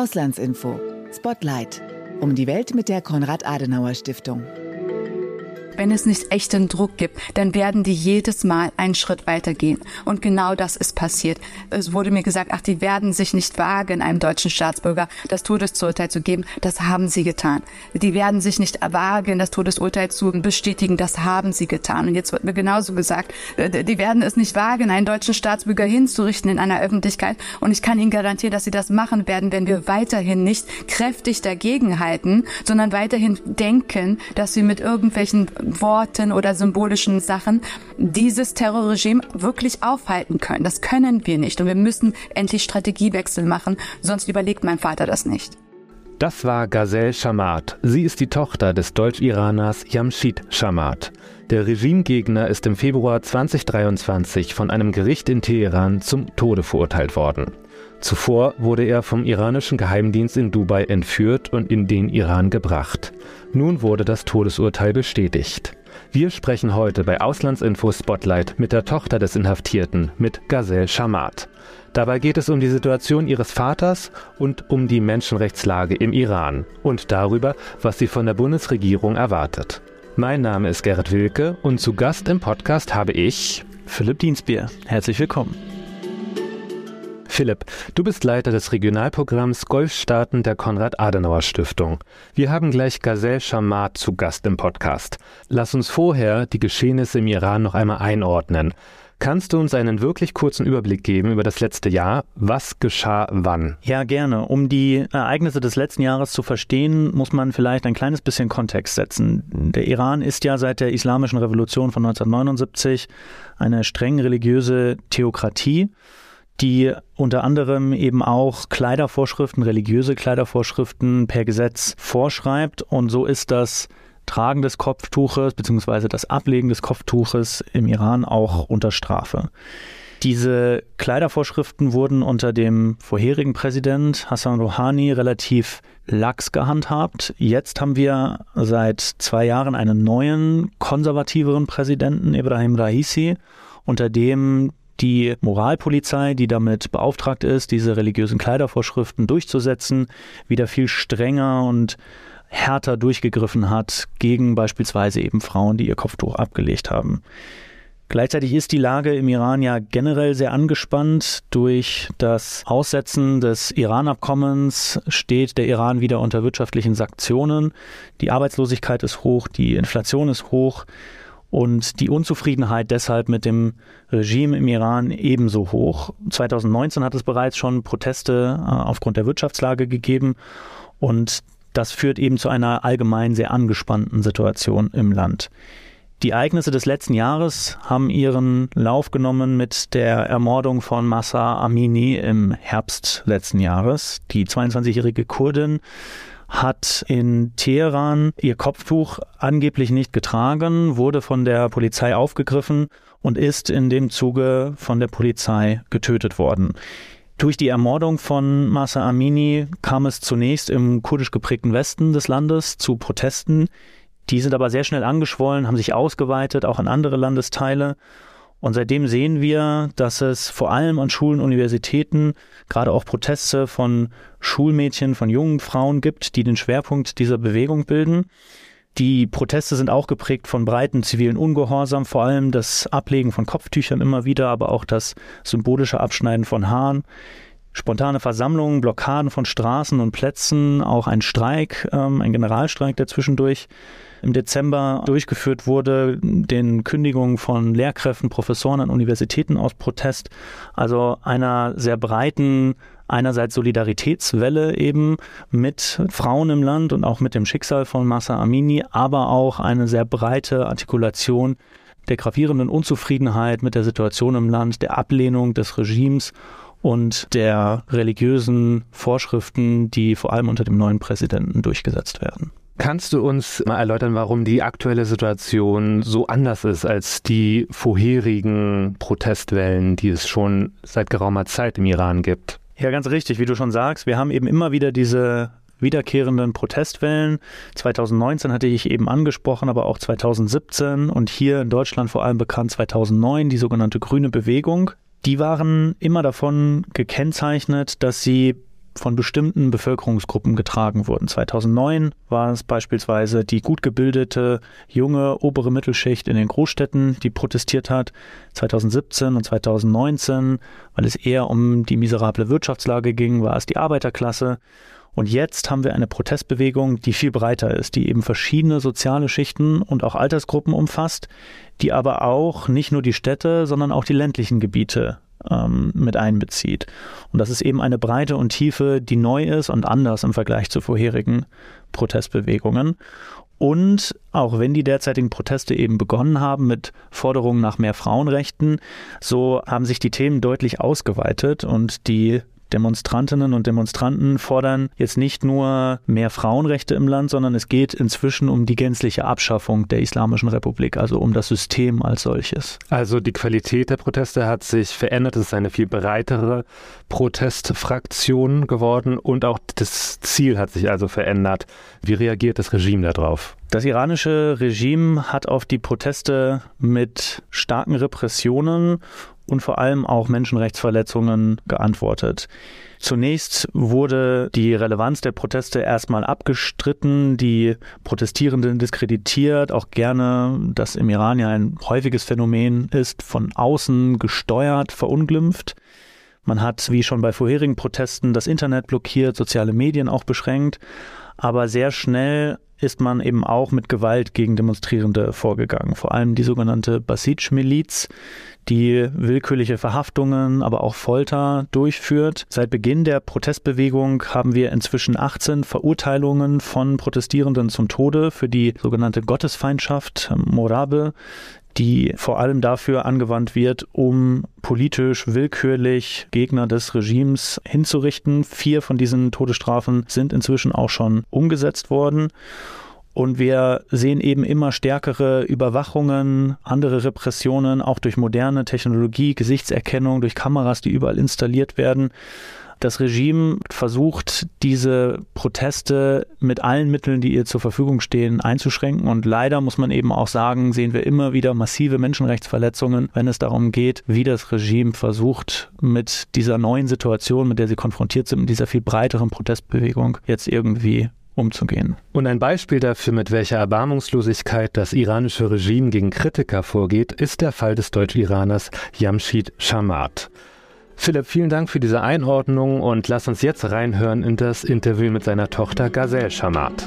Auslandsinfo. Spotlight. Um die Welt mit der Konrad-Adenauer-Stiftung. Wenn es nicht echten Druck gibt, dann werden die jedes Mal einen Schritt weitergehen. Und genau das ist passiert. Es wurde mir gesagt, ach, die werden sich nicht wagen, einem deutschen Staatsbürger das Todesurteil zu geben. Das haben sie getan. Die werden sich nicht wagen, das Todesurteil zu bestätigen. Das haben sie getan. Und jetzt wird mir genauso gesagt, äh, die werden es nicht wagen, einen deutschen Staatsbürger hinzurichten in einer Öffentlichkeit. Und ich kann Ihnen garantieren, dass sie das machen werden, wenn wir weiterhin nicht kräftig dagegenhalten, sondern weiterhin denken, dass sie mit irgendwelchen Worten oder symbolischen Sachen dieses Terrorregime wirklich aufhalten können. Das können wir nicht. Und wir müssen endlich Strategiewechsel machen, sonst überlegt mein Vater das nicht. Das war Ghazel Shamat. Sie ist die Tochter des Deutsch-Iraners Jamshid Shamat. Der Regimegegner ist im Februar 2023 von einem Gericht in Teheran zum Tode verurteilt worden. Zuvor wurde er vom iranischen Geheimdienst in Dubai entführt und in den Iran gebracht. Nun wurde das Todesurteil bestätigt. Wir sprechen heute bei Auslandsinfo Spotlight mit der Tochter des Inhaftierten, mit Ghazel Shamat. Dabei geht es um die Situation ihres Vaters und um die Menschenrechtslage im Iran und darüber, was sie von der Bundesregierung erwartet. Mein Name ist Gerrit Wilke und zu Gast im Podcast habe ich Philipp Dienstbier. Herzlich willkommen. Philipp, du bist Leiter des Regionalprogramms Golfstaaten der Konrad-Adenauer-Stiftung. Wir haben gleich Ghazel Shamat zu Gast im Podcast. Lass uns vorher die Geschehnisse im Iran noch einmal einordnen. Kannst du uns einen wirklich kurzen Überblick geben über das letzte Jahr? Was geschah wann? Ja, gerne. Um die Ereignisse des letzten Jahres zu verstehen, muss man vielleicht ein kleines bisschen Kontext setzen. Der Iran ist ja seit der Islamischen Revolution von 1979 eine streng religiöse Theokratie die unter anderem eben auch Kleidervorschriften, religiöse Kleidervorschriften per Gesetz vorschreibt. Und so ist das Tragen des Kopftuches bzw. das Ablegen des Kopftuches im Iran auch unter Strafe. Diese Kleidervorschriften wurden unter dem vorherigen Präsident Hassan Rouhani relativ lax gehandhabt. Jetzt haben wir seit zwei Jahren einen neuen, konservativeren Präsidenten, Ibrahim Raisi, unter dem die Moralpolizei, die damit beauftragt ist, diese religiösen Kleidervorschriften durchzusetzen, wieder viel strenger und härter durchgegriffen hat gegen beispielsweise eben Frauen, die ihr Kopftuch abgelegt haben. Gleichzeitig ist die Lage im Iran ja generell sehr angespannt. Durch das Aussetzen des Iran-Abkommens steht der Iran wieder unter wirtschaftlichen Sanktionen. Die Arbeitslosigkeit ist hoch, die Inflation ist hoch und die Unzufriedenheit deshalb mit dem Regime im Iran ebenso hoch. 2019 hat es bereits schon Proteste äh, aufgrund der Wirtschaftslage gegeben und das führt eben zu einer allgemein sehr angespannten Situation im Land. Die Ereignisse des letzten Jahres haben ihren Lauf genommen mit der Ermordung von Massa Amini im Herbst letzten Jahres. Die 22-jährige Kurdin hat in Teheran ihr Kopftuch angeblich nicht getragen, wurde von der Polizei aufgegriffen und ist in dem Zuge von der Polizei getötet worden. Durch die Ermordung von Masa Amini kam es zunächst im kurdisch geprägten Westen des Landes zu Protesten. Die sind aber sehr schnell angeschwollen, haben sich ausgeweitet, auch an andere Landesteile. Und seitdem sehen wir, dass es vor allem an Schulen, Universitäten gerade auch Proteste von Schulmädchen, von jungen Frauen gibt, die den Schwerpunkt dieser Bewegung bilden. Die Proteste sind auch geprägt von breiten zivilen Ungehorsam, vor allem das Ablegen von Kopftüchern immer wieder, aber auch das symbolische Abschneiden von Haaren. Spontane Versammlungen, Blockaden von Straßen und Plätzen, auch ein Streik, ähm, ein Generalstreik, der zwischendurch im Dezember durchgeführt wurde, den Kündigungen von Lehrkräften, Professoren an Universitäten aus Protest, also einer sehr breiten einerseits Solidaritätswelle eben mit Frauen im Land und auch mit dem Schicksal von Massa Amini, aber auch eine sehr breite Artikulation der gravierenden Unzufriedenheit mit der Situation im Land, der Ablehnung des Regimes und der religiösen Vorschriften, die vor allem unter dem neuen Präsidenten durchgesetzt werden. Kannst du uns mal erläutern, warum die aktuelle Situation so anders ist als die vorherigen Protestwellen, die es schon seit geraumer Zeit im Iran gibt? Ja, ganz richtig, wie du schon sagst. Wir haben eben immer wieder diese wiederkehrenden Protestwellen. 2019 hatte ich eben angesprochen, aber auch 2017 und hier in Deutschland vor allem bekannt 2009 die sogenannte Grüne Bewegung. Die waren immer davon gekennzeichnet, dass sie von bestimmten Bevölkerungsgruppen getragen wurden. 2009 war es beispielsweise die gut gebildete junge obere Mittelschicht in den Großstädten, die protestiert hat. 2017 und 2019, weil es eher um die miserable Wirtschaftslage ging, war es die Arbeiterklasse. Und jetzt haben wir eine Protestbewegung, die viel breiter ist, die eben verschiedene soziale Schichten und auch Altersgruppen umfasst, die aber auch nicht nur die Städte, sondern auch die ländlichen Gebiete ähm, mit einbezieht. Und das ist eben eine Breite und Tiefe, die neu ist und anders im Vergleich zu vorherigen Protestbewegungen. Und auch wenn die derzeitigen Proteste eben begonnen haben mit Forderungen nach mehr Frauenrechten, so haben sich die Themen deutlich ausgeweitet und die Demonstrantinnen und Demonstranten fordern jetzt nicht nur mehr Frauenrechte im Land, sondern es geht inzwischen um die gänzliche Abschaffung der Islamischen Republik, also um das System als solches. Also die Qualität der Proteste hat sich verändert, es ist eine viel breitere Protestfraktion geworden und auch das Ziel hat sich also verändert. Wie reagiert das Regime darauf? Das iranische Regime hat auf die Proteste mit starken Repressionen und vor allem auch Menschenrechtsverletzungen geantwortet. Zunächst wurde die Relevanz der Proteste erstmal abgestritten, die Protestierenden diskreditiert, auch gerne, das im Iran ja ein häufiges Phänomen ist, von außen gesteuert, verunglimpft. Man hat, wie schon bei vorherigen Protesten, das Internet blockiert, soziale Medien auch beschränkt, aber sehr schnell ist man eben auch mit Gewalt gegen Demonstrierende vorgegangen. Vor allem die sogenannte Basij-Miliz, die willkürliche Verhaftungen, aber auch Folter durchführt. Seit Beginn der Protestbewegung haben wir inzwischen 18 Verurteilungen von Protestierenden zum Tode für die sogenannte Gottesfeindschaft, Morabe, die vor allem dafür angewandt wird, um politisch willkürlich Gegner des Regimes hinzurichten. Vier von diesen Todesstrafen sind inzwischen auch schon umgesetzt worden. Und wir sehen eben immer stärkere Überwachungen, andere Repressionen, auch durch moderne Technologie, Gesichtserkennung, durch Kameras, die überall installiert werden. Das Regime versucht, diese Proteste mit allen Mitteln, die ihr zur Verfügung stehen, einzuschränken. Und leider muss man eben auch sagen, sehen wir immer wieder massive Menschenrechtsverletzungen, wenn es darum geht, wie das Regime versucht, mit dieser neuen Situation, mit der sie konfrontiert sind, mit dieser viel breiteren Protestbewegung jetzt irgendwie umzugehen. Und ein Beispiel dafür, mit welcher Erbarmungslosigkeit das iranische Regime gegen Kritiker vorgeht, ist der Fall des Deutsch-Iraners Jamshid Shamat. Philipp, vielen Dank für diese Einordnung und lass uns jetzt reinhören in das Interview mit seiner Tochter Gazelle Shamat.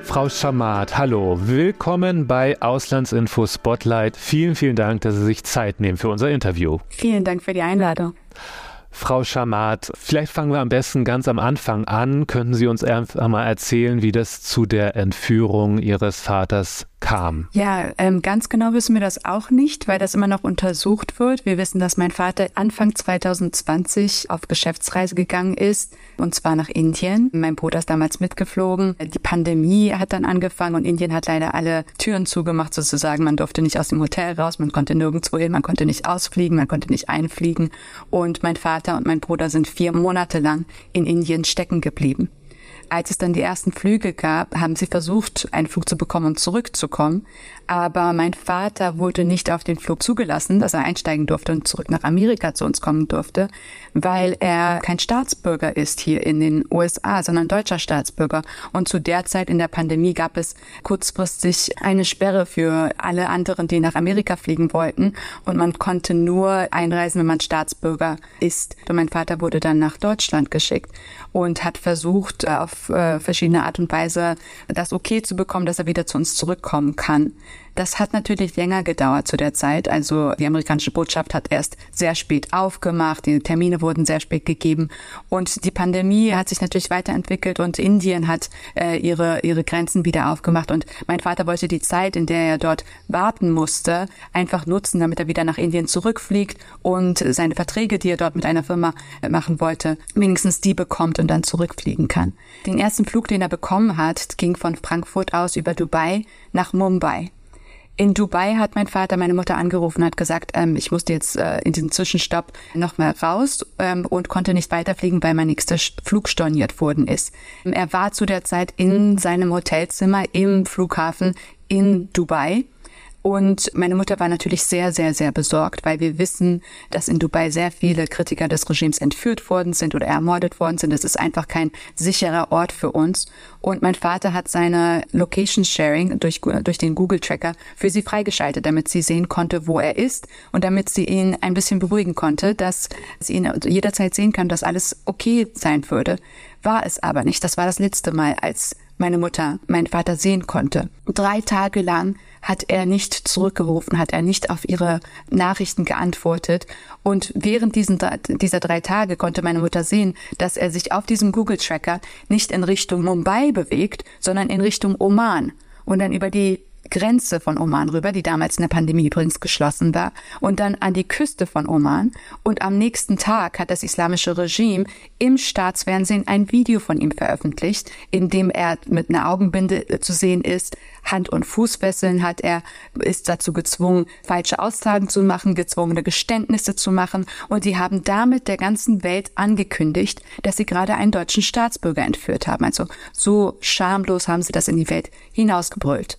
Frau Shamat, hallo, willkommen bei Auslandsinfo Spotlight. Vielen, vielen Dank, dass Sie sich Zeit nehmen für unser Interview. Vielen Dank für die Einladung. Frau Schamat, vielleicht fangen wir am besten ganz am Anfang an. Könnten Sie uns einfach mal erzählen, wie das zu der Entführung Ihres Vaters kam. Ja, ähm, ganz genau wissen wir das auch nicht, weil das immer noch untersucht wird. Wir wissen, dass mein Vater Anfang 2020 auf Geschäftsreise gegangen ist, und zwar nach Indien. Mein Bruder ist damals mitgeflogen. Die Pandemie hat dann angefangen und Indien hat leider alle Türen zugemacht sozusagen. Man durfte nicht aus dem Hotel raus, man konnte nirgendwo hin, man konnte nicht ausfliegen, man konnte nicht einfliegen. Und mein Vater und mein Bruder sind vier Monate lang in Indien stecken geblieben. Als es dann die ersten Flüge gab, haben sie versucht, einen Flug zu bekommen und zurückzukommen. Aber mein Vater wurde nicht auf den Flug zugelassen, dass er einsteigen durfte und zurück nach Amerika zu uns kommen durfte, weil er kein Staatsbürger ist hier in den USA, sondern deutscher Staatsbürger. Und zu der Zeit in der Pandemie gab es kurzfristig eine Sperre für alle anderen, die nach Amerika fliegen wollten. Und man konnte nur einreisen, wenn man Staatsbürger ist. Und mein Vater wurde dann nach Deutschland geschickt und hat versucht, auf äh, verschiedene Art und Weise das okay zu bekommen, dass er wieder zu uns zurückkommen kann. Das hat natürlich länger gedauert zu der Zeit. Also die amerikanische Botschaft hat erst sehr spät aufgemacht, die Termine wurden sehr spät gegeben und die Pandemie hat sich natürlich weiterentwickelt und Indien hat äh, ihre, ihre Grenzen wieder aufgemacht und mein Vater wollte die Zeit, in der er dort warten musste, einfach nutzen, damit er wieder nach Indien zurückfliegt und seine Verträge, die er dort mit einer Firma äh, machen wollte, wenigstens die bekommt und dann zurückfliegen kann. Den ersten Flug, den er bekommen hat, ging von Frankfurt aus über Dubai nach Mumbai. In Dubai hat mein Vater meine Mutter angerufen, hat gesagt, ähm, ich musste jetzt äh, in diesen Zwischenstopp noch mal raus ähm, und konnte nicht weiterfliegen, weil mein nächster Flug storniert worden ist. Er war zu der Zeit in seinem Hotelzimmer im Flughafen in Dubai Und meine Mutter war natürlich sehr, sehr, sehr besorgt, weil wir wissen, dass in Dubai sehr viele Kritiker des Regimes entführt worden sind oder ermordet worden sind. Das ist einfach kein sicherer Ort für uns. Und mein Vater hat seine Location Sharing durch, durch den Google Tracker für sie freigeschaltet, damit sie sehen konnte, wo er ist und damit sie ihn ein bisschen beruhigen konnte, dass sie ihn jederzeit sehen kann, dass alles okay sein würde. War es aber nicht. Das war das letzte Mal, als meine Mutter meinen Vater sehen konnte. Drei Tage lang hat er nicht zurückgerufen, hat er nicht auf ihre Nachrichten geantwortet. Und während diesen, dieser drei Tage konnte meine Mutter sehen, dass er sich auf diesem Google-Tracker nicht in Richtung Mumbai bewegt, sondern in Richtung Oman und dann über die Grenze von Oman rüber, die damals in der Pandemie übrigens geschlossen war, und dann an die Küste von Oman. Und am nächsten Tag hat das islamische Regime im Staatsfernsehen ein Video von ihm veröffentlicht, in dem er mit einer Augenbinde äh, zu sehen ist, Hand- und Fußfesseln hat er, ist dazu gezwungen, falsche Aussagen zu machen, gezwungene Geständnisse zu machen. Und die haben damit der ganzen Welt angekündigt, dass sie gerade einen deutschen Staatsbürger entführt haben. Also so schamlos haben sie das in die Welt hinausgebrüllt.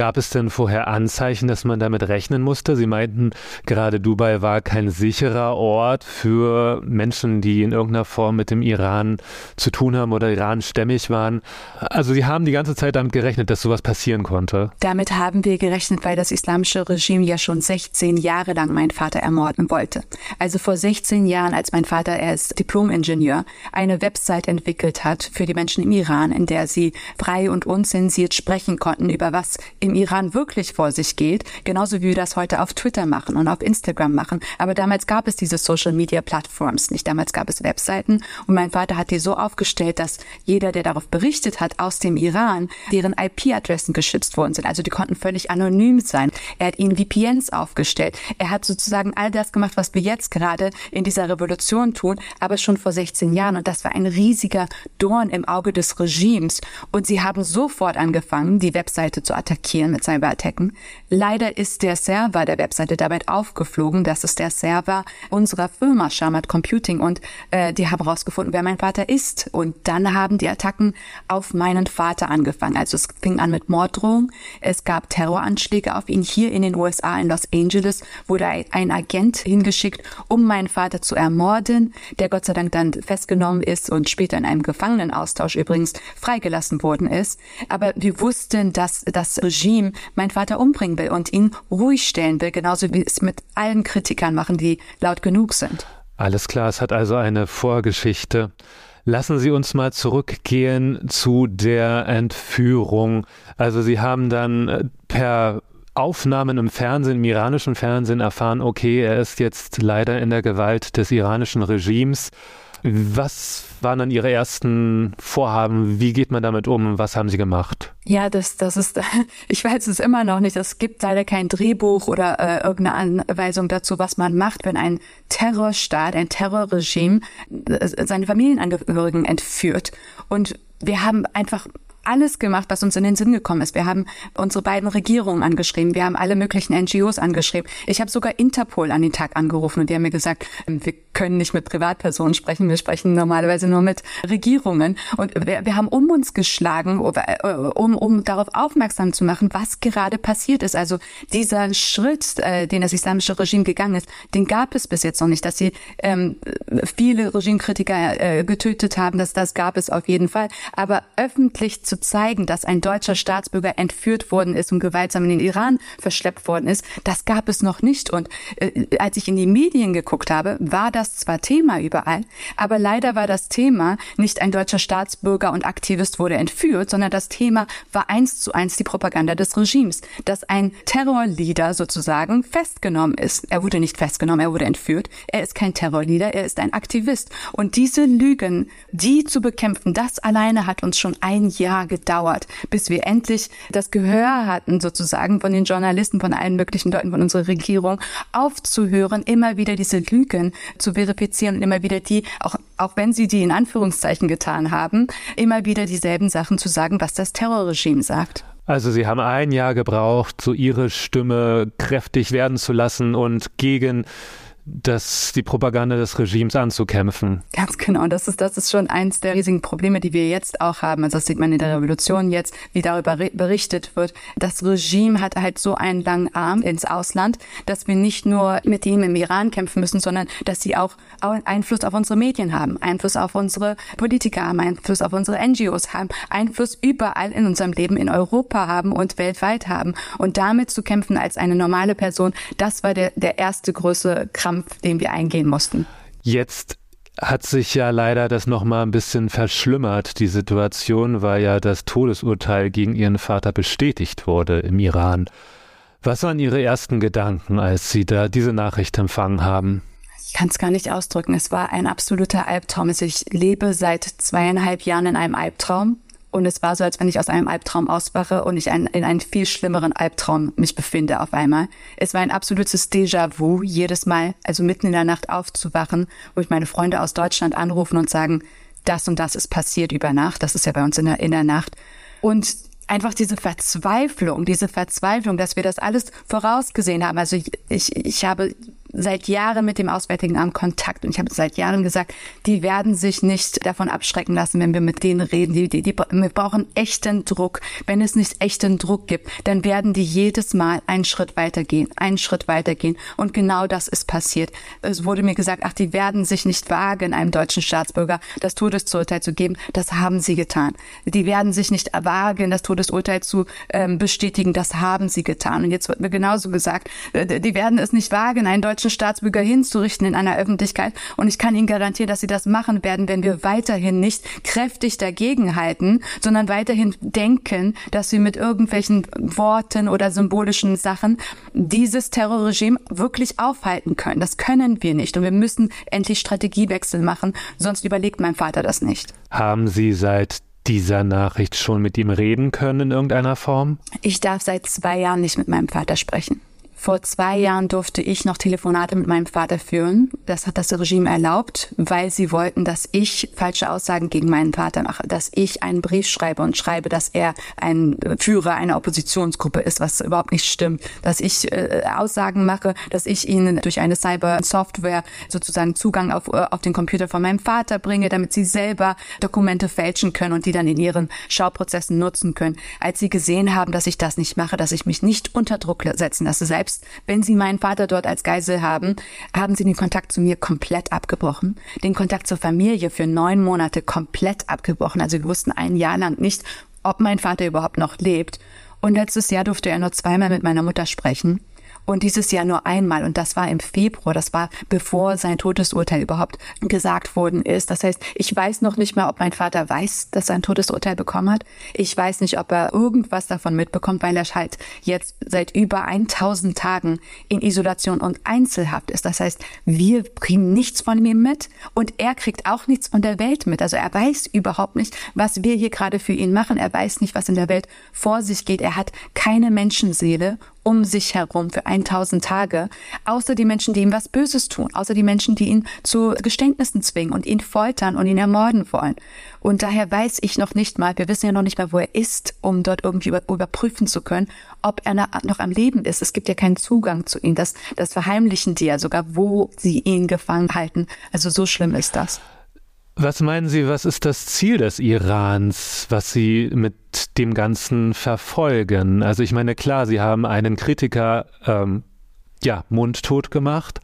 Gab es denn vorher Anzeichen, dass man damit rechnen musste? Sie meinten, gerade Dubai war kein sicherer Ort für Menschen, die in irgendeiner Form mit dem Iran zu tun haben oder Iran-stämmig waren. Also Sie haben die ganze Zeit damit gerechnet, dass sowas passieren konnte. Damit haben wir gerechnet, weil das islamische Regime ja schon 16 Jahre lang meinen Vater ermorden wollte. Also vor 16 Jahren, als mein Vater, er ist Diplom-Ingenieur, eine Website entwickelt hat für die Menschen im Iran, in der sie frei und unzensiert sprechen konnten über was im Iran wirklich vor sich geht, genauso wie wir das heute auf Twitter machen und auf Instagram machen. Aber damals gab es diese Social Media Plattforms nicht. Damals gab es Webseiten und mein Vater hat die so aufgestellt, dass jeder, der darauf berichtet hat aus dem Iran, deren IP-Adressen geschützt worden sind. Also die konnten völlig anonym sein. Er hat ihnen VPNs aufgestellt. Er hat sozusagen all das gemacht, was wir jetzt gerade in dieser Revolution tun, aber schon vor 16 Jahren. Und das war ein riesiger Dorn im Auge des Regimes. Und sie haben sofort angefangen, die Webseite zu attackieren attackieren mit Cyberattacken. Leider ist der Server der Webseite damit aufgeflogen. Das ist der Server unserer Firma Shamat Computing und äh, die haben herausgefunden, wer mein Vater ist. Und dann haben die Attacken auf meinen Vater angefangen. Also es fing an mit Morddrohungen. Es gab Terroranschläge auf ihn hier in den USA in Los Angeles wurde ein Agent hingeschickt, um meinen Vater zu ermorden, der Gott sei Dank dann festgenommen ist und später in einem Gefangenenaustausch übrigens freigelassen worden ist. Aber wir wussten, dass das Regime Regime meinen Vater umbringen will und ihn ruhig stellen will, genauso wie es mit allen Kritikern machen, die laut genug sind. Alles klar, es hat also eine Vorgeschichte. Lassen Sie uns mal zurückgehen zu der Entführung. Also Sie haben dann äh, per Aufnahmen im Fernsehen, im iranischen Fernsehen erfahren, okay, er ist jetzt leider in der Gewalt des iranischen Regimes. Was waren dann Ihre ersten Vorhaben? Wie geht man damit um? Was haben Sie gemacht? Ja, das, das ist, ich weiß es immer noch nicht. Es gibt leider kein Drehbuch oder äh, irgendeine Anweisung dazu, was man macht, wenn ein Terrorstaat, ein Terrorregime äh, seine Familienangehörigen entführt. Und wir haben einfach alles gemacht, was uns in den Sinn gekommen ist. Wir haben unsere beiden Regierungen angeschrieben, wir haben alle möglichen NGOs angeschrieben. Ich habe sogar Interpol an den Tag angerufen und die haben mir gesagt, ähm, wir können nicht mit Privatpersonen sprechen, wir sprechen normalerweise nur mit Regierungen. Und wir, wir haben um uns geschlagen, äh, um, um darauf aufmerksam zu machen, was gerade passiert ist. Also dieser Schritt, äh, den das islamische Regime gegangen ist, den gab es bis jetzt noch nicht. Dass sie ähm, viele Regimekritiker äh, getötet haben, dass das gab es auf jeden Fall. Aber öffentlich zu zeigen, dass ein deutscher Staatsbürger entführt worden ist und gewaltsam in den Iran verschleppt worden ist, das gab es noch nicht. Und äh, als ich in die Medien geguckt habe, war das zwar Thema überall, aber leider war das Thema nicht ein deutscher Staatsbürger und Aktivist wurde entführt, sondern das Thema war eins zu eins die Propaganda des Regimes, dass ein Terrorleader sozusagen festgenommen ist. Er wurde nicht festgenommen, er wurde entführt. Er ist kein Terrorleader, er ist ein Aktivist. Und diese Lügen, die zu bekämpfen, das alleine hat uns schon ein Jahr Jahr gedauert, bis wir endlich das Gehör hatten, sozusagen von den Journalisten, von allen möglichen Leuten von unserer Regierung, aufzuhören, immer wieder diese Lügen zu verifizieren und immer wieder die, auch, auch wenn sie die in Anführungszeichen getan haben, immer wieder dieselben Sachen zu sagen, was das Terrorregime sagt. Also Sie haben ein Jahr gebraucht, so Ihre Stimme kräftig werden zu lassen und gegen das, die Propaganda des Regimes anzukämpfen. Ganz genau. Das ist, das ist schon eins der riesigen Probleme, die wir jetzt auch haben. Also das sieht man in der Revolution jetzt, wie darüber berichtet wird. Das Regime hat halt so einen langen Arm ins Ausland, dass wir nicht nur mit ihm im Iran kämpfen müssen, sondern dass sie auch Einfluss auf unsere Medien haben, Einfluss auf unsere Politiker haben, Einfluss auf unsere NGOs haben, Einfluss überall in unserem Leben in Europa haben und weltweit haben. Und damit zu kämpfen als eine normale Person, das war der, der erste große Krampf Kampf, den wir eingehen mussten. Jetzt hat sich ja leider das nochmal ein bisschen verschlimmert, die Situation, weil ja das Todesurteil gegen ihren Vater bestätigt wurde im Iran. Was waren Ihre ersten Gedanken, als Sie da diese Nachricht empfangen haben? Ich kann es gar nicht ausdrücken. Es war ein absoluter Albtraum. Also ich lebe seit zweieinhalb Jahren in einem Albtraum. Und es war so, als wenn ich aus einem Albtraum auswache und ich ein, in einen viel schlimmeren Albtraum mich befinde auf einmal. Es war ein absolutes Déjà-vu, jedes Mal, also mitten in der Nacht aufzuwachen, wo ich meine Freunde aus Deutschland anrufen und sagen, das und das ist passiert über Nacht. Das ist ja bei uns in der, in der Nacht. Und einfach diese Verzweiflung, diese Verzweiflung, dass wir das alles vorausgesehen haben. Also ich, ich, ich habe seit Jahren mit dem Auswärtigen Amt Kontakt und ich habe seit Jahren gesagt, die werden sich nicht davon abschrecken lassen, wenn wir mit denen reden. Die, die, die, wir brauchen echten Druck. Wenn es nicht echten Druck gibt, dann werden die jedes Mal einen Schritt weitergehen, einen Schritt weitergehen. Und genau das ist passiert. Es wurde mir gesagt, ach, die werden sich nicht wagen, einem deutschen Staatsbürger das Todesurteil zu geben. Das haben sie getan. Die werden sich nicht wagen, das Todesurteil zu ähm, bestätigen. Das haben sie getan. Und jetzt wird mir genauso gesagt, äh, die werden es nicht wagen, einen deutschen deutsche Staatsbürger hinzurichten in einer Öffentlichkeit. Und ich kann Ihnen garantieren, dass Sie das machen werden, wenn wir weiterhin nicht kräftig dagegenhalten, sondern weiterhin denken, dass wir mit irgendwelchen Worten oder symbolischen Sachen dieses Terrorregime wirklich aufhalten können. Das können wir nicht. Und wir müssen endlich Strategiewechsel machen, sonst überlegt mein Vater das nicht. Haben Sie seit dieser Nachricht schon mit ihm reden können in irgendeiner Form? Ich darf seit zwei Jahren nicht mit meinem Vater sprechen. Vor zwei Jahren durfte ich noch Telefonate mit meinem Vater führen. Das hat das Regime erlaubt, weil sie wollten, dass ich falsche Aussagen gegen meinen Vater mache, dass ich einen Brief schreibe und schreibe, dass er ein Führer einer Oppositionsgruppe ist, was überhaupt nicht stimmt, dass ich äh, Aussagen mache, dass ich ihnen durch eine Cyber-Software sozusagen Zugang auf, äh, auf den Computer von meinem Vater bringe, damit sie selber Dokumente fälschen können und die dann in ihren Schauprozessen nutzen können. Als sie gesehen haben, dass ich das nicht mache, dass ich mich nicht unter Druck setzen lasse, selbst selbst wenn sie meinen Vater dort als Geisel haben, haben sie den Kontakt zu mir komplett abgebrochen, den Kontakt zur Familie für neun Monate komplett abgebrochen. Also wir wussten ein Jahr lang nicht, ob mein Vater überhaupt noch lebt. Und letztes Jahr durfte er nur zweimal mit meiner Mutter sprechen und dieses Jahr nur einmal und das war im Februar, das war bevor sein Todesurteil überhaupt gesagt worden ist. Das heißt, ich weiß noch nicht mal, ob mein Vater weiß, dass er ein Todesurteil bekommen hat. Ich weiß nicht, ob er irgendwas davon mitbekommt, weil er halt jetzt seit über 1000 Tagen in Isolation und Einzelhaft ist. Das heißt, wir kriegen nichts von ihm mit und er kriegt auch nichts von der Welt mit. Also er weiß überhaupt nicht, was wir hier gerade für ihn machen. Er weiß nicht, was in der Welt vor sich geht. Er hat keine Menschenseele um sich herum für 1000 Tage, außer die Menschen, die ihm was Böses tun, außer die Menschen, die ihn zu Geständnissen zwingen und ihn foltern und ihn ermorden wollen. Und daher weiß ich noch nicht mal, wir wissen ja noch nicht mal, wo er ist, um dort irgendwie über, überprüfen zu können, ob er noch am Leben ist. Es gibt ja keinen Zugang zu ihm. Das, das verheimlichen die ja sogar, wo sie ihn gefangen halten. Also so schlimm ist das. Was meinen Sie, was ist das Ziel des Irans, was Sie mit dem Ganzen verfolgen? Also ich meine, klar, Sie haben einen Kritiker ähm, ja mundtot gemacht,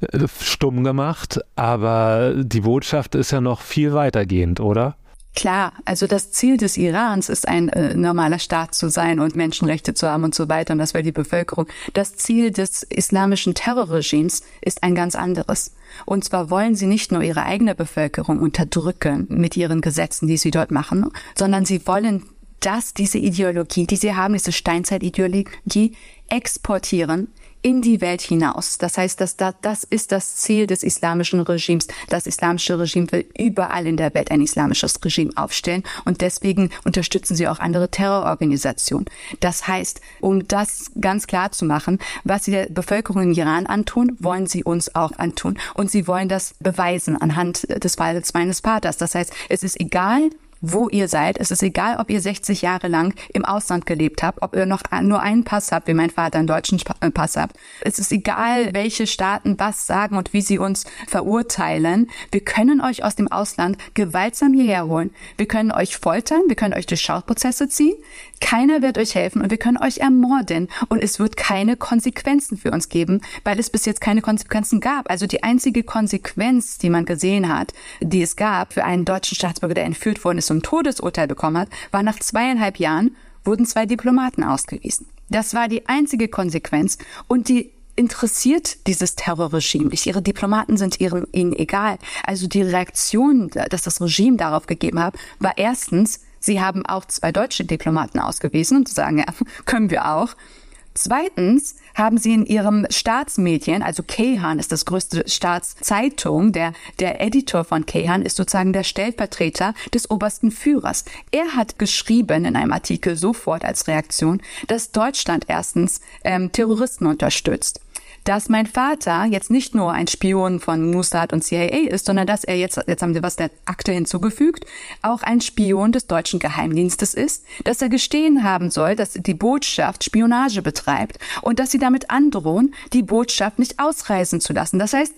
äh, stumm gemacht, aber die Botschaft ist ja noch viel weitergehend, oder? Klar, also das Ziel des Irans ist ein äh, normaler Staat zu sein und Menschenrechte zu haben und so weiter und das will die Bevölkerung. Das Ziel des islamischen Terrorregimes ist ein ganz anderes. Und zwar wollen sie nicht nur ihre eigene Bevölkerung unterdrücken mit ihren Gesetzen, die sie dort machen, sondern sie wollen dass diese Ideologie, die sie haben, diese Steinzeitideologie, exportieren in die Welt hinaus. Das heißt, dass das, das ist das Ziel des islamischen Regimes. Das islamische Regime will überall in der Welt ein islamisches Regime aufstellen und deswegen unterstützen sie auch andere Terrororganisationen. Das heißt, um das ganz klar zu machen, was sie der Bevölkerung im Iran antun, wollen sie uns auch antun und sie wollen das beweisen anhand des Falles meines Vaters. Das heißt, es ist egal, wo ihr seid. Es ist egal, ob ihr 60 Jahre lang im Ausland gelebt habt, ob ihr noch nur einen Pass habt, wie mein Vater einen deutschen äh, Pass habt. Es ist egal, welche Staaten was sagen und wie sie uns verurteilen. Wir können euch aus dem Ausland gewaltsam hierher holen. Wir können euch foltern, wir können euch durch Schauprozesse ziehen. Keiner wird euch helfen und wir können euch ermorden und es wird keine Konsequenzen für uns geben, weil es bis jetzt keine Konsequenzen gab. Also die einzige Konsequenz, die man gesehen hat, die es gab für einen deutschen Staatsbürger, der entführt worden ist und ein Todesurteil bekommen hat, war nach zweieinhalb Jahren wurden zwei Diplomaten ausgewiesen. Das war die einzige Konsequenz und die interessiert dieses Terrorregime nicht. Ihre Diplomaten sind ihnen egal. Also die Reaktion, dass das Regime darauf gegeben hat, war erstens, sie haben auch zwei deutsche Diplomaten ausgewiesen und sagen, ja, können wir auch. Zweitens haben sie in ihrem Staatsmedien, also Kehan ist das größte Staatszeitung, der, der Editor von Kehan ist sozusagen der Stellvertreter des obersten Führers. Er hat geschrieben in einem Artikel sofort als Reaktion, dass Deutschland erstens ähm, Terroristen unterstützt dass mein Vater jetzt nicht nur ein Spion von Mossad und CIA ist, sondern dass er jetzt, jetzt haben wir was der Akte hinzugefügt, auch ein Spion des deutschen Geheimdienstes ist, dass er gestehen haben soll, dass die Botschaft Spionage betreibt und dass sie damit androhen, die Botschaft nicht ausreisen zu lassen. Das heißt,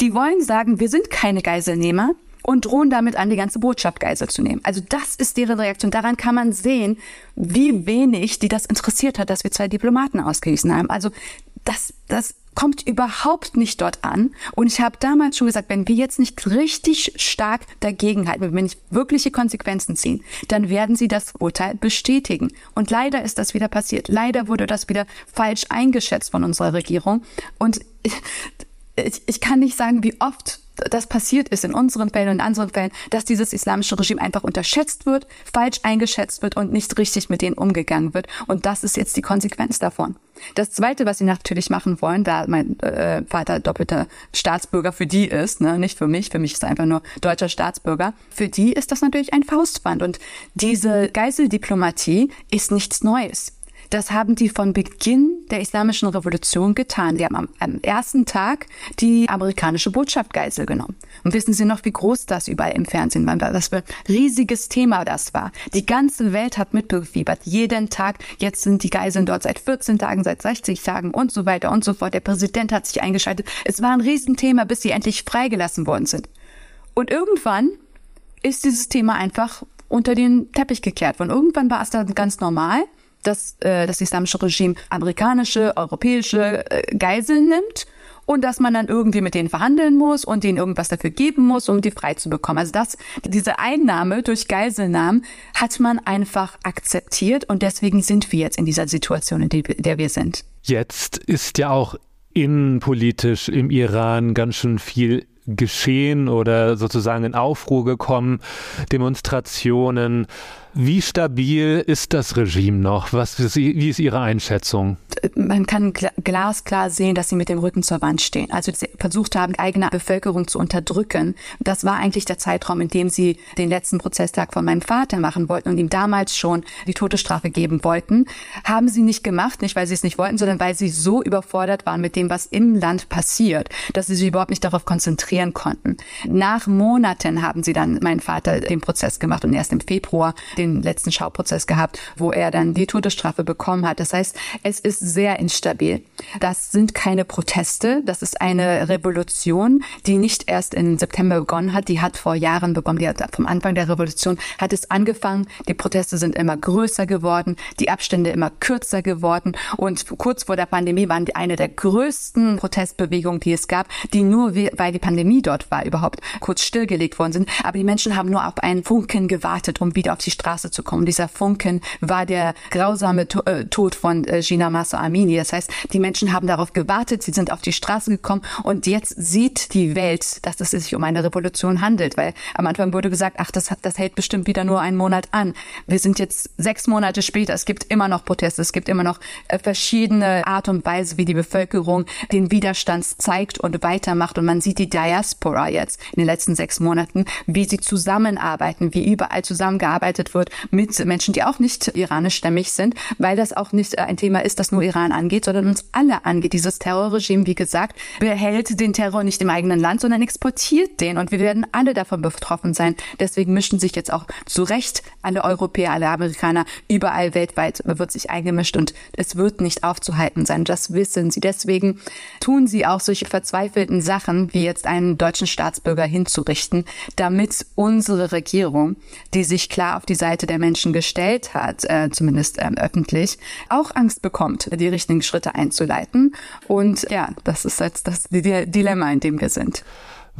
die wollen sagen, wir sind keine Geiselnehmer, und drohen damit an, die ganze Botschaft Geisel zu nehmen. Also das ist deren Reaktion. Daran kann man sehen, wie wenig die das interessiert hat, dass wir zwei Diplomaten ausgewiesen haben. Also das, das kommt überhaupt nicht dort an. Und ich habe damals schon gesagt, wenn wir jetzt nicht richtig stark dagegenhalten, wenn wir nicht wirkliche Konsequenzen ziehen, dann werden sie das Urteil bestätigen. Und leider ist das wieder passiert. Leider wurde das wieder falsch eingeschätzt von unserer Regierung. Und ich, ich kann nicht sagen, wie oft das passiert ist in unseren Fällen und in anderen Fällen, dass dieses islamische Regime einfach unterschätzt wird, falsch eingeschätzt wird und nicht richtig mit denen umgegangen wird. Und das ist jetzt die Konsequenz davon. Das Zweite, was sie natürlich machen wollen, da mein äh, Vater doppelter Staatsbürger für die ist, ne, nicht für mich, für mich ist er einfach nur deutscher Staatsbürger, für die ist das natürlich ein Faustband. Und diese Geiseldiplomatie ist nichts Neues. Das haben die von Beginn der Islamischen Revolution getan. Die haben am, am, ersten Tag die amerikanische Botschaft Geisel genommen. Und wissen Sie noch, wie groß das überall im Fernsehen war? Was für ein riesiges Thema das war. Die ganze Welt hat mitbefiebert. Jeden Tag. Jetzt sind die Geiseln dort seit 14 Tagen, seit 60 Tagen und so weiter und so fort. Der Präsident hat sich eingeschaltet. Es war ein Riesenthema, bis sie endlich freigelassen worden sind. Und irgendwann ist dieses Thema einfach unter den Teppich gekehrt worden. Irgendwann war es dann ganz normal dass äh, das islamische Regime amerikanische, europäische äh, Geiseln nimmt und dass man dann irgendwie mit denen verhandeln muss und denen irgendwas dafür geben muss, um die frei zu bekommen. Also das, diese Einnahme durch Geiselnahmen hat man einfach akzeptiert und deswegen sind wir jetzt in dieser Situation, in der wir sind. Jetzt ist ja auch innenpolitisch im Iran ganz schön viel geschehen oder sozusagen in Aufruhr gekommen, Demonstrationen. Wie stabil ist das Regime noch? Was, wie ist Ihre Einschätzung? Man kann glasklar sehen, dass sie mit dem Rücken zur Wand stehen. Also sie versucht haben, eigene Bevölkerung zu unterdrücken. Das war eigentlich der Zeitraum, in dem sie den letzten Prozesstag von meinem Vater machen wollten und ihm damals schon die Todesstrafe geben wollten. Haben sie nicht gemacht, nicht weil sie es nicht wollten, sondern weil sie so überfordert waren mit dem, was im Land passiert, dass sie sich überhaupt nicht darauf konzentrieren konnten. Nach Monaten haben sie dann meinen Vater den Prozess gemacht und erst im Februar den letzten Schauprozess gehabt, wo er dann die Todesstrafe bekommen hat. Das heißt, es ist sehr instabil. Das sind keine Proteste, das ist eine Revolution, die nicht erst im September begonnen hat, die hat vor Jahren begonnen, die hat vom Anfang der Revolution hat es angefangen, die Proteste sind immer größer geworden, die Abstände immer kürzer geworden und kurz vor der Pandemie waren die eine der größten Protestbewegungen, die es gab, die nur weil die Pandemie dort war, überhaupt kurz stillgelegt worden sind. Aber die Menschen haben nur auf einen Funken gewartet, um wieder auf die Straße Straße zu kommen. Dieser Funken war der grausame äh, Tod von äh, Gina Massa Amini. Das heißt, die Menschen haben darauf gewartet, sie sind auf die Straße gekommen und jetzt sieht die Welt, dass es sich um eine Revolution handelt, weil am Anfang wurde gesagt, ach, das, das hält bestimmt wieder nur einen Monat an. Wir sind jetzt sechs Monate später, es gibt immer noch Proteste, es gibt immer noch äh, verschiedene Art und Weise, wie die Bevölkerung den Widerstand zeigt und weitermacht und man sieht die Diaspora jetzt in den letzten sechs Monaten, wie sie zusammenarbeiten, wie überall zusammengearbeitet wird wird mit Menschen, die auch nicht iranischstämmig sind, weil das auch nicht ein Thema ist, das nur Iran angeht, sondern uns alle angeht. Dieses Terrorregime, wie gesagt, behält den Terror nicht im eigenen Land, sondern exportiert den und wir werden alle davon betroffen sein. Deswegen mischen sich jetzt auch zu Recht alle Europäer, alle Amerikaner, überall weltweit wird sich eingemischt und es wird nicht aufzuhalten sein. Das wissen sie. Deswegen tun sie auch solche verzweifelten Sachen, wie jetzt einen deutschen Staatsbürger hinzurichten, damit unsere Regierung, die sich klar auf die Seite der Menschen gestellt hat, äh, zumindest ähm, öffentlich, auch Angst bekommt, die richtigen Schritte einzuleiten. Und ja, das ist jetzt das Dilemma, in dem wir sind.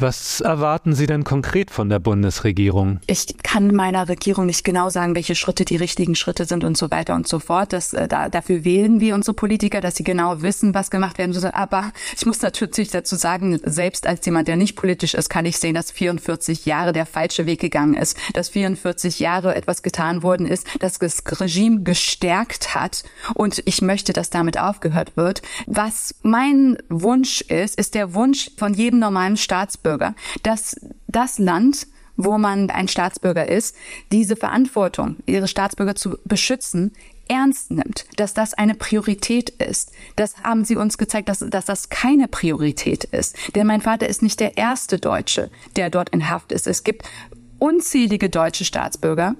Was erwarten Sie denn konkret von der Bundesregierung? Ich kann meiner Regierung nicht genau sagen, welche Schritte die richtigen Schritte sind und so weiter und so fort. Das, äh, da, dafür wählen wir unsere Politiker, dass sie genau wissen, was gemacht werden soll. Aber ich muss natürlich dazu sagen, selbst als jemand, der nicht politisch ist, kann ich sehen, dass 44 Jahre der falsche Weg gegangen ist, dass 44 Jahre etwas getan worden ist, das das Regime gestärkt hat. Und ich möchte, dass damit aufgehört wird. Was mein Wunsch ist, ist der Wunsch von jedem normalen Staatsbürger, Staatsbürger, dass das Land, wo man ein Staatsbürger ist, diese Verantwortung, ihre Staatsbürger zu beschützen, ernst nimmt, dass das eine Priorität ist. Das haben sie uns gezeigt, dass, dass das keine Priorität ist. Denn mein Vater ist nicht der erste Deutsche, der dort in Haft ist. Es gibt unzählige deutsche Staatsbürger,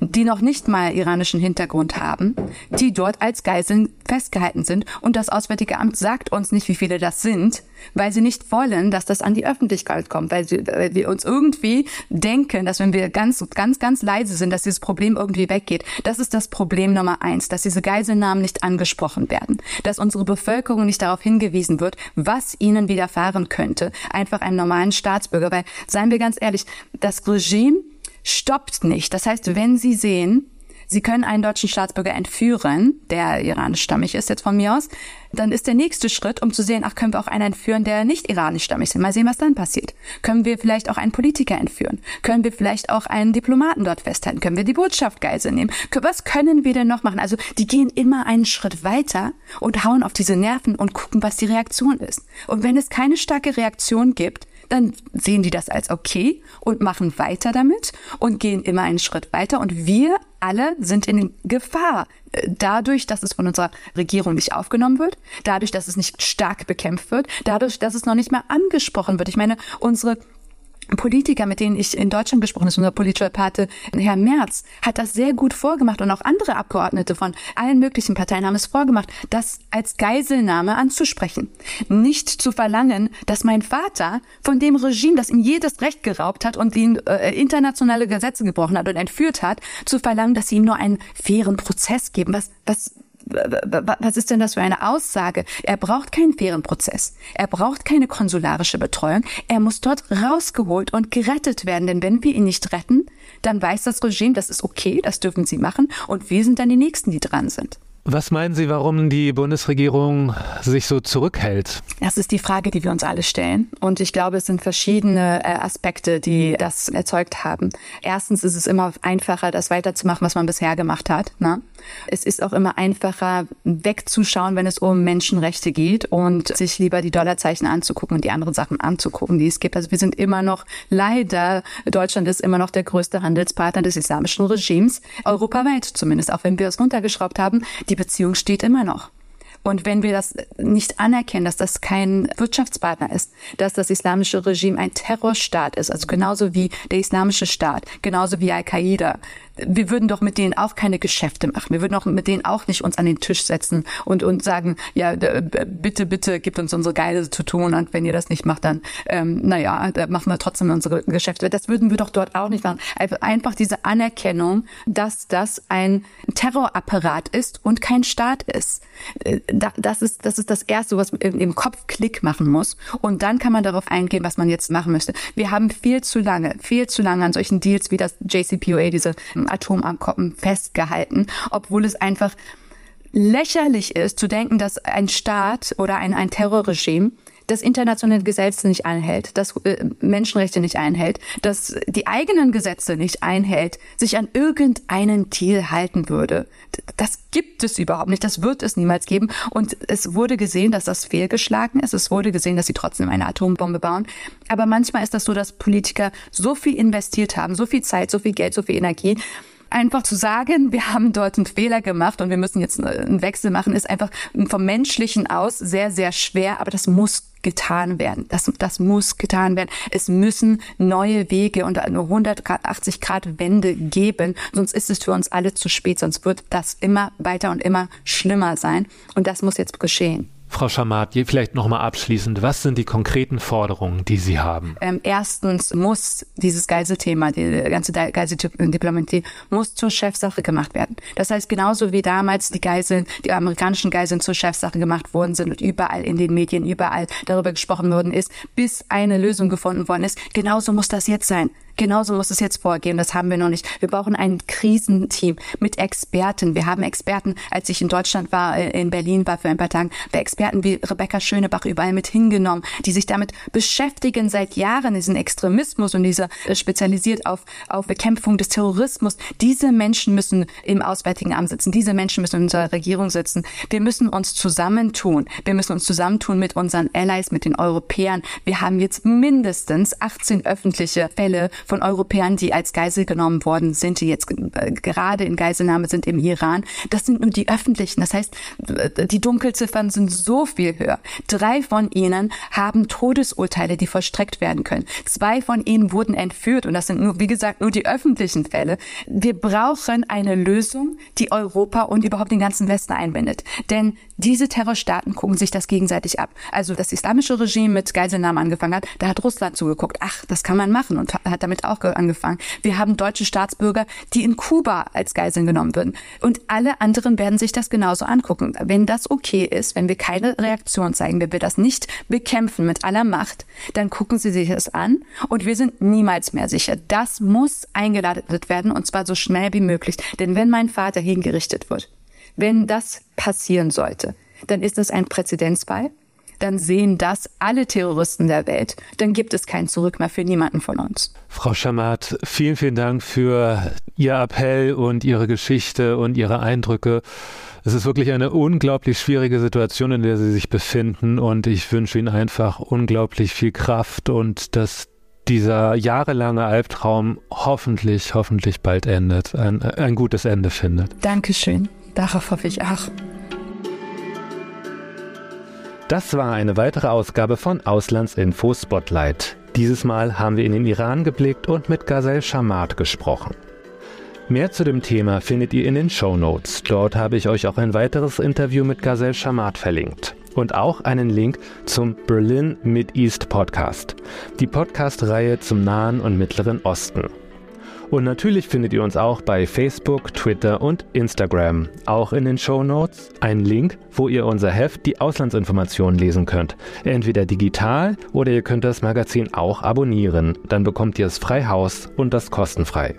die noch nicht mal iranischen Hintergrund haben, die dort als Geiseln festgehalten sind. Und das Auswärtige Amt sagt uns nicht, wie viele das sind, weil sie nicht wollen, dass das an die Öffentlichkeit kommt, weil, sie, weil wir uns irgendwie denken, dass wenn wir ganz, ganz, ganz leise sind, dass dieses Problem irgendwie weggeht. Das ist das Problem Nummer eins, dass diese Geiselnamen nicht angesprochen werden, dass unsere Bevölkerung nicht darauf hingewiesen wird, was ihnen widerfahren könnte. Einfach einen normalen Staatsbürger, weil, seien wir ganz ehrlich, das Regime stoppt nicht. Das heißt, wenn Sie sehen, Sie können einen deutschen Staatsbürger entführen, der iranischstammig ist jetzt von mir aus, dann ist der nächste Schritt, um zu sehen, ach, können wir auch einen entführen, der nicht iranischstammig ist. Mal sehen, was dann passiert. Können wir vielleicht auch einen Politiker entführen? Können wir vielleicht auch einen Diplomaten dort festhalten? Können wir die Botschaft Geisel nehmen? Was können wir denn noch machen? Also die gehen immer einen Schritt weiter und hauen auf diese Nerven und gucken, was die Reaktion ist. Und wenn es keine starke Reaktion gibt, dann sehen die das als okay und machen weiter damit und gehen immer einen Schritt weiter. Und wir alle sind in Gefahr. Dadurch, dass es von unserer Regierung nicht aufgenommen wird, dadurch, dass es nicht stark bekämpft wird, dadurch, dass es noch nicht mehr angesprochen wird. Ich meine, unsere Politiker, mit denen ich in Deutschland gesprochen habe, unser politischer Pate, Herr Merz, hat das sehr gut vorgemacht und auch andere Abgeordnete von allen möglichen Parteien haben es vorgemacht, das als Geiselnahme anzusprechen. Nicht zu verlangen, dass mein Vater von dem Regime, das ihm jedes Recht geraubt hat und ihn äh, internationale Gesetze gebrochen hat und entführt hat, zu verlangen, dass sie ihm nur einen fairen Prozess geben. Was, was, was ist denn das für eine Aussage? Er braucht keinen fairen Prozess. Er braucht keine konsularische Betreuung. Er muss dort rausgeholt und gerettet werden. Denn wenn wir ihn nicht retten, dann weiß das Regime, das ist okay, das dürfen sie machen. Und wir sind dann die Nächsten, die dran sind. Was meinen Sie, warum die Bundesregierung sich so zurückhält? Das ist die Frage, die wir uns alle stellen. Und ich glaube, es sind verschiedene äh, Aspekte, die das erzeugt haben. Erstens ist es immer einfacher, das weiterzumachen, was man bisher gemacht hat. Ne? Es ist auch immer einfacher, wegzuschauen, wenn es um Menschenrechte geht und sich lieber die Dollarzeichen anzugucken und die anderen Sachen anzugucken, die es gibt. Also wir sind immer noch, leider, Deutschland ist immer noch der größte Handelspartner des islamischen Regimes, europaweit zumindest, auch wenn wir es runtergeschraubt haben. Die die Beziehung steht immer noch. Und wenn wir das nicht anerkennen, dass das kein Wirtschaftspartner ist, dass das islamische Regime ein Terrorstaat ist, also genauso wie der islamische Staat, genauso wie Al-Qaida, wir würden doch mit denen auch keine Geschäfte machen. Wir würden doch mit denen auch nicht uns an den Tisch setzen und, und sagen, ja, bitte, bitte gibt uns unsere Geile zu tun und wenn ihr das nicht macht, dann, ähm, naja, machen wir trotzdem unsere Geschäfte. Das würden wir doch dort auch nicht machen. Einfach diese Anerkennung, dass das ein Terrorapparat ist und kein Staat ist. Das ist, das ist das Erste, was im Kopf Klick machen muss. Und dann kann man darauf eingehen, was man jetzt machen müsste. Wir haben viel zu lange, viel zu lange an solchen Deals wie das JCPOA, diese Atomabkommen festgehalten, obwohl es einfach lächerlich ist zu denken, dass ein Staat oder ein, ein Terrorregime das internationale Gesetz nicht einhält, das äh, Menschenrechte nicht einhält, das die eigenen Gesetze nicht einhält, sich an irgendeinen Deal halten würde. Das gibt es überhaupt nicht, das wird es niemals geben. Und es wurde gesehen, dass das fehlgeschlagen ist. Es wurde gesehen, dass sie trotzdem eine Atombombe bauen. Aber manchmal ist das so, dass Politiker so viel investiert haben, so viel Zeit, so viel Geld, so viel Energie, einfach zu sagen, wir haben dort einen Fehler gemacht und wir müssen jetzt einen Wechsel machen, ist einfach vom Menschlichen aus sehr, sehr schwer, aber das muss getan werden. Das, das muss getan werden. Es müssen neue Wege und eine 180 Grad Wende geben, sonst ist es für uns alle zu spät, sonst wird das immer weiter und immer schlimmer sein. Und das muss jetzt geschehen. Frau Schamat, vielleicht nochmal abschließend, was sind die konkreten Forderungen, die Sie haben? Ähm, erstens muss dieses Geiselthema, die ganze Geiseldiplomatie, muss zur Chefsache gemacht werden. Das heißt, genauso wie damals die Geiseln, die amerikanischen Geiseln zur Chefsache gemacht worden sind und überall in den Medien, überall darüber gesprochen worden ist, bis eine Lösung gefunden worden ist, genauso muss das jetzt sein. Genauso muss es jetzt vorgehen. Das haben wir noch nicht. Wir brauchen ein Krisenteam mit Experten. Wir haben Experten, als ich in Deutschland war, äh, in Berlin war für ein paar Tage, wir Experten wie Rebecca Schönebach überall mit hingenommen, die sich damit beschäftigen seit Jahren, diesen Extremismus und dieser äh, spezialisiert auf, auf Bekämpfung des Terrorismus. Diese Menschen müssen im Auswärtigen Amt sitzen. Diese Menschen müssen in unserer Regierung sitzen. Wir müssen uns zusammentun. Wir müssen uns zusammentun mit unseren Allies, mit den Europäern. Wir haben jetzt mindestens 18 öffentliche Fälle von Europäern, die als Geisel genommen worden sind, die jetzt äh, gerade in Geiselnahme sind im Iran. Das sind nur die öffentlichen. Das heißt, die Dunkelziffern sind so viel höher. Drei von ihnen haben Todesurteile, die vollstreckt werden können. Zwei von ihnen wurden entführt und das sind nur, wie gesagt, nur die öffentlichen Fälle. Wir brauchen eine Lösung, die Europa und überhaupt den ganzen Westen einbindet. Denn diese Terrorstaaten gucken sich das gegenseitig ab. Also das islamische Regime mit Geiselnahmen angefangen hat, da hat Russland zugeguckt. Ach, das kann man machen und hat damit damit auch angefangen. Wir haben deutsche Staatsbürger, die in Kuba als Geiseln genommen würden. Und alle anderen werden sich das genauso angucken. Wenn das okay ist, wenn wir keine Reaktion zeigen, wenn wir das nicht bekämpfen mit aller Macht, dann gucken sie sich das an und wir sind niemals mehr sicher. Das muss eingeleitet werden und zwar so schnell wie möglich. Denn wenn mein Vater hingerichtet wird, wenn das passieren sollte, dann ist das ein Präzedenzfall dann sehen das alle Terroristen der Welt. Dann gibt es kein Zurück mehr für niemanden von uns. Frau Schamat, vielen, vielen Dank für Ihr Appell und Ihre Geschichte und Ihre Eindrücke. Es ist wirklich eine unglaublich schwierige Situation, in der Sie sich befinden und ich wünsche Ihnen einfach unglaublich viel Kraft und dass dieser jahrelange Albtraum hoffentlich, hoffentlich bald endet, ein, ein gutes Ende findet. Dankeschön. Darauf hoffe ich auch. Das war eine weitere Ausgabe von Auslandsinfo Spotlight. Dieses Mal haben wir in den Iran geblickt und mit Ghazel Shamat gesprochen. Mehr zu dem Thema findet ihr in den Show Notes. Dort habe ich euch auch ein weiteres Interview mit Ghazel Shamat verlinkt. Und auch einen Link zum Berlin Mid East Podcast, die Podcast-Reihe zum Nahen und Mittleren Osten. Und natürlich findet ihr uns auch bei Facebook, Twitter und Instagram. Auch in den Show Notes ein Link, wo ihr unser Heft Die Auslandsinformationen lesen könnt. Entweder digital oder ihr könnt das Magazin auch abonnieren. Dann bekommt ihr es frei Haus und das kostenfrei.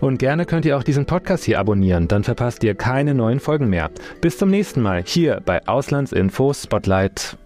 Und gerne könnt ihr auch diesen Podcast hier abonnieren, dann verpasst ihr keine neuen Folgen mehr. Bis zum nächsten Mal hier bei Auslandsinfo Spotlight.